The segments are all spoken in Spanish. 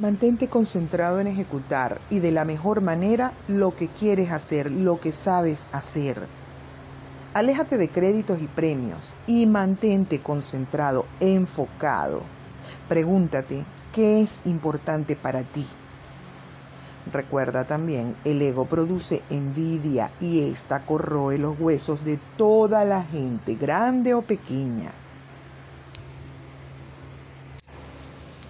Mantente concentrado en ejecutar y de la mejor manera lo que quieres hacer, lo que sabes hacer. Aléjate de créditos y premios y mantente concentrado, enfocado. Pregúntate, ¿qué es importante para ti? Recuerda también, el ego produce envidia y esta corroe los huesos de toda la gente, grande o pequeña.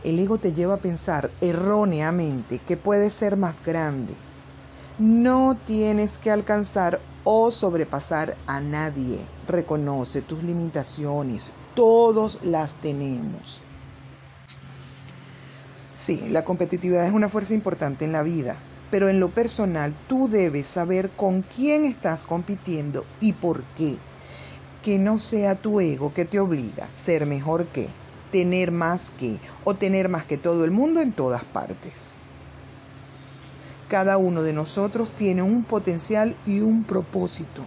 El ego te lleva a pensar erróneamente que puedes ser más grande. No tienes que alcanzar o sobrepasar a nadie. Reconoce tus limitaciones. Todos las tenemos. Sí, la competitividad es una fuerza importante en la vida, pero en lo personal tú debes saber con quién estás compitiendo y por qué. Que no sea tu ego que te obliga a ser mejor que tener más que o tener más que todo el mundo en todas partes. Cada uno de nosotros tiene un potencial y un propósito.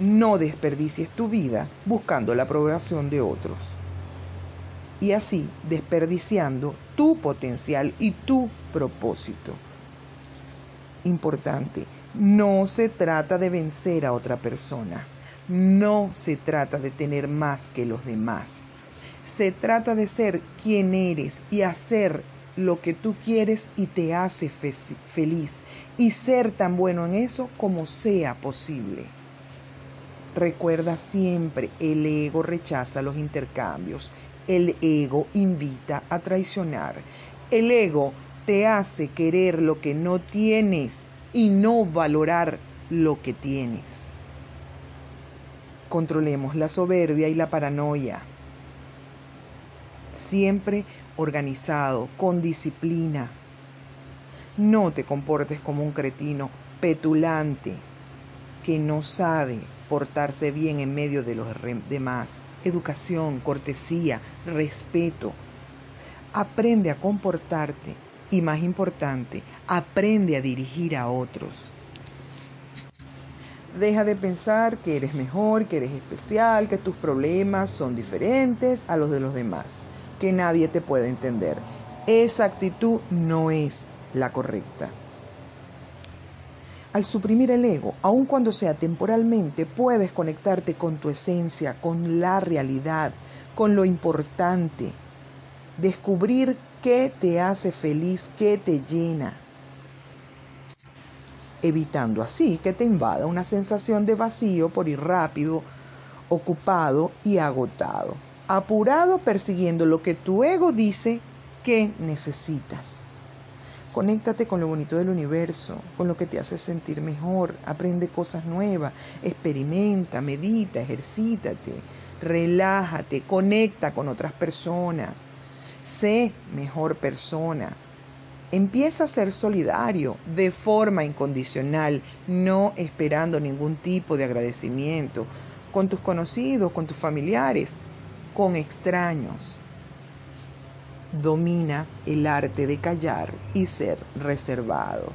No desperdicies tu vida buscando la aprobación de otros. Y así desperdiciando tu potencial y tu propósito. Importante, no se trata de vencer a otra persona. No se trata de tener más que los demás. Se trata de ser quien eres y hacer lo que tú quieres y te hace feliz y ser tan bueno en eso como sea posible. Recuerda siempre, el ego rechaza los intercambios, el ego invita a traicionar, el ego te hace querer lo que no tienes y no valorar lo que tienes. Controlemos la soberbia y la paranoia siempre organizado, con disciplina. No te comportes como un cretino petulante que no sabe portarse bien en medio de los demás. Educación, cortesía, respeto. Aprende a comportarte y más importante, aprende a dirigir a otros. Deja de pensar que eres mejor, que eres especial, que tus problemas son diferentes a los de los demás que nadie te puede entender. Esa actitud no es la correcta. Al suprimir el ego, aun cuando sea temporalmente, puedes conectarte con tu esencia, con la realidad, con lo importante. Descubrir qué te hace feliz, qué te llena. Evitando así que te invada una sensación de vacío por ir rápido, ocupado y agotado apurado persiguiendo lo que tu ego dice que necesitas. Conéctate con lo bonito del universo, con lo que te hace sentir mejor, aprende cosas nuevas, experimenta, medita, ejercítate, relájate, conecta con otras personas, sé mejor persona. Empieza a ser solidario de forma incondicional, no esperando ningún tipo de agradecimiento con tus conocidos, con tus familiares con extraños. Domina el arte de callar y ser reservado.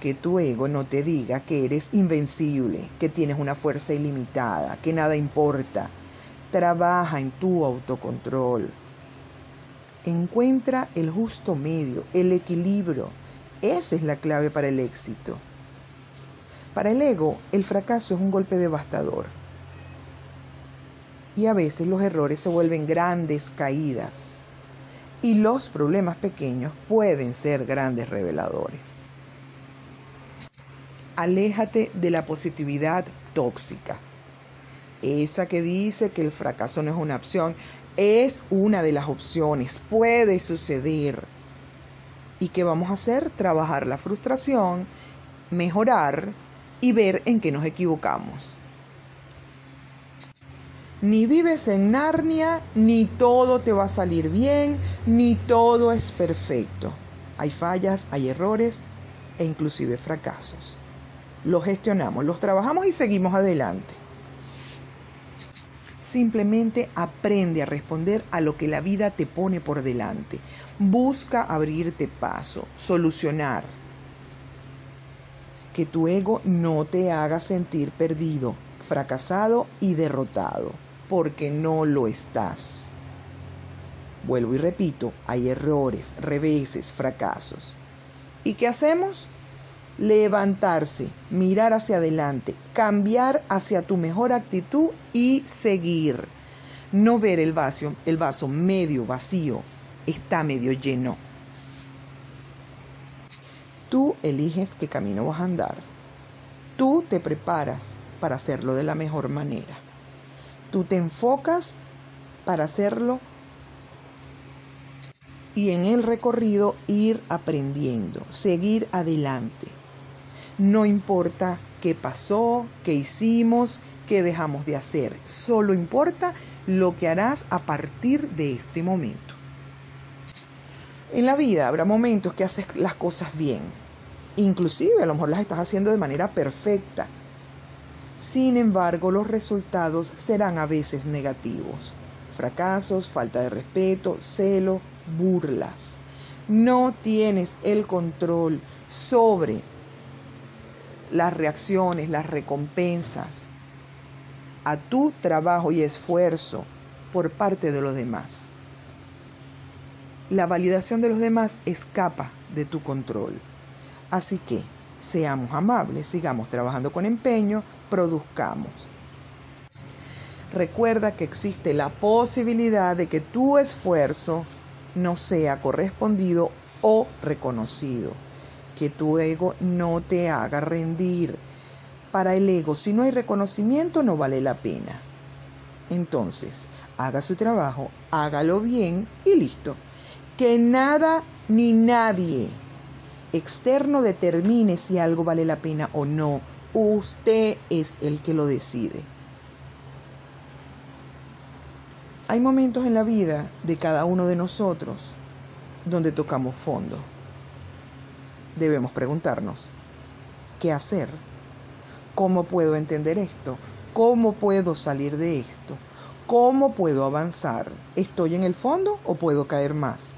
Que tu ego no te diga que eres invencible, que tienes una fuerza ilimitada, que nada importa. Trabaja en tu autocontrol. Encuentra el justo medio, el equilibrio. Esa es la clave para el éxito. Para el ego, el fracaso es un golpe devastador y a veces los errores se vuelven grandes caídas y los problemas pequeños pueden ser grandes reveladores. Aléjate de la positividad tóxica. Esa que dice que el fracaso no es una opción, es una de las opciones, puede suceder. ¿Y qué vamos a hacer? Trabajar la frustración, mejorar y ver en qué nos equivocamos. Ni vives en Narnia, ni todo te va a salir bien, ni todo es perfecto. Hay fallas, hay errores e inclusive fracasos. Los gestionamos, los trabajamos y seguimos adelante. Simplemente aprende a responder a lo que la vida te pone por delante. Busca abrirte paso, solucionar. Que tu ego no te haga sentir perdido, fracasado y derrotado porque no lo estás. Vuelvo y repito, hay errores, reveses, fracasos. ¿Y qué hacemos? Levantarse, mirar hacia adelante, cambiar hacia tu mejor actitud y seguir. No ver el vaso, el vaso medio vacío, está medio lleno. Tú eliges qué camino vas a andar. Tú te preparas para hacerlo de la mejor manera. Tú te enfocas para hacerlo y en el recorrido ir aprendiendo, seguir adelante. No importa qué pasó, qué hicimos, qué dejamos de hacer, solo importa lo que harás a partir de este momento. En la vida habrá momentos que haces las cosas bien, inclusive a lo mejor las estás haciendo de manera perfecta. Sin embargo, los resultados serán a veces negativos. Fracasos, falta de respeto, celo, burlas. No tienes el control sobre las reacciones, las recompensas a tu trabajo y esfuerzo por parte de los demás. La validación de los demás escapa de tu control. Así que seamos amables, sigamos trabajando con empeño, produzcamos. Recuerda que existe la posibilidad de que tu esfuerzo no sea correspondido o reconocido. Que tu ego no te haga rendir. Para el ego, si no hay reconocimiento, no vale la pena. Entonces, haga su trabajo, hágalo bien y listo. Que nada ni nadie externo determine si algo vale la pena o no. Usted es el que lo decide. Hay momentos en la vida de cada uno de nosotros donde tocamos fondo. Debemos preguntarnos, ¿qué hacer? ¿Cómo puedo entender esto? ¿Cómo puedo salir de esto? ¿Cómo puedo avanzar? ¿Estoy en el fondo o puedo caer más?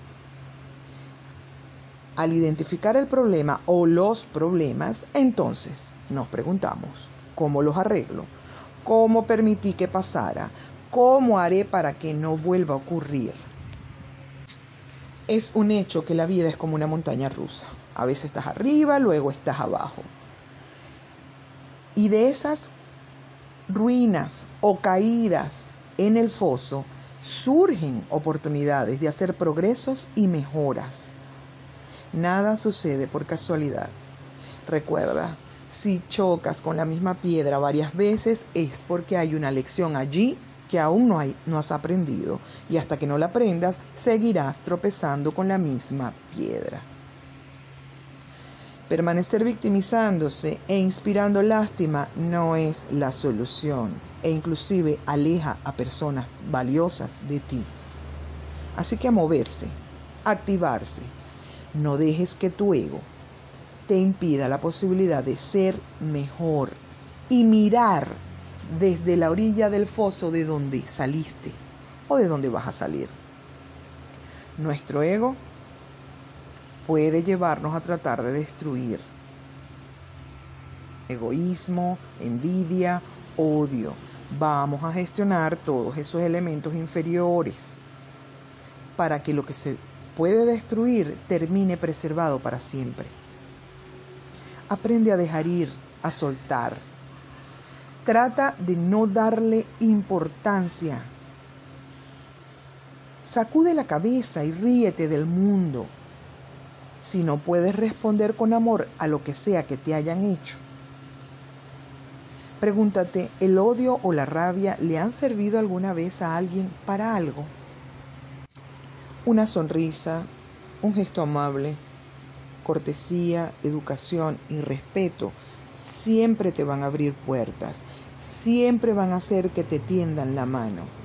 Al identificar el problema o los problemas, entonces nos preguntamos, ¿cómo los arreglo? ¿Cómo permití que pasara? ¿Cómo haré para que no vuelva a ocurrir? Es un hecho que la vida es como una montaña rusa. A veces estás arriba, luego estás abajo. Y de esas ruinas o caídas en el foso surgen oportunidades de hacer progresos y mejoras. Nada sucede por casualidad. Recuerda, si chocas con la misma piedra varias veces es porque hay una lección allí que aún no, hay, no has aprendido y hasta que no la aprendas seguirás tropezando con la misma piedra. Permanecer victimizándose e inspirando lástima no es la solución e inclusive aleja a personas valiosas de ti. Así que a moverse, activarse. No dejes que tu ego te impida la posibilidad de ser mejor y mirar desde la orilla del foso de donde saliste o de donde vas a salir. Nuestro ego puede llevarnos a tratar de destruir egoísmo, envidia, odio. Vamos a gestionar todos esos elementos inferiores para que lo que se puede destruir termine preservado para siempre. Aprende a dejar ir, a soltar Trata de no darle importancia. Sacude la cabeza y ríete del mundo. Si no puedes responder con amor a lo que sea que te hayan hecho, pregúntate, ¿el odio o la rabia le han servido alguna vez a alguien para algo? Una sonrisa, un gesto amable, cortesía, educación y respeto siempre te van a abrir puertas, siempre van a hacer que te tiendan la mano.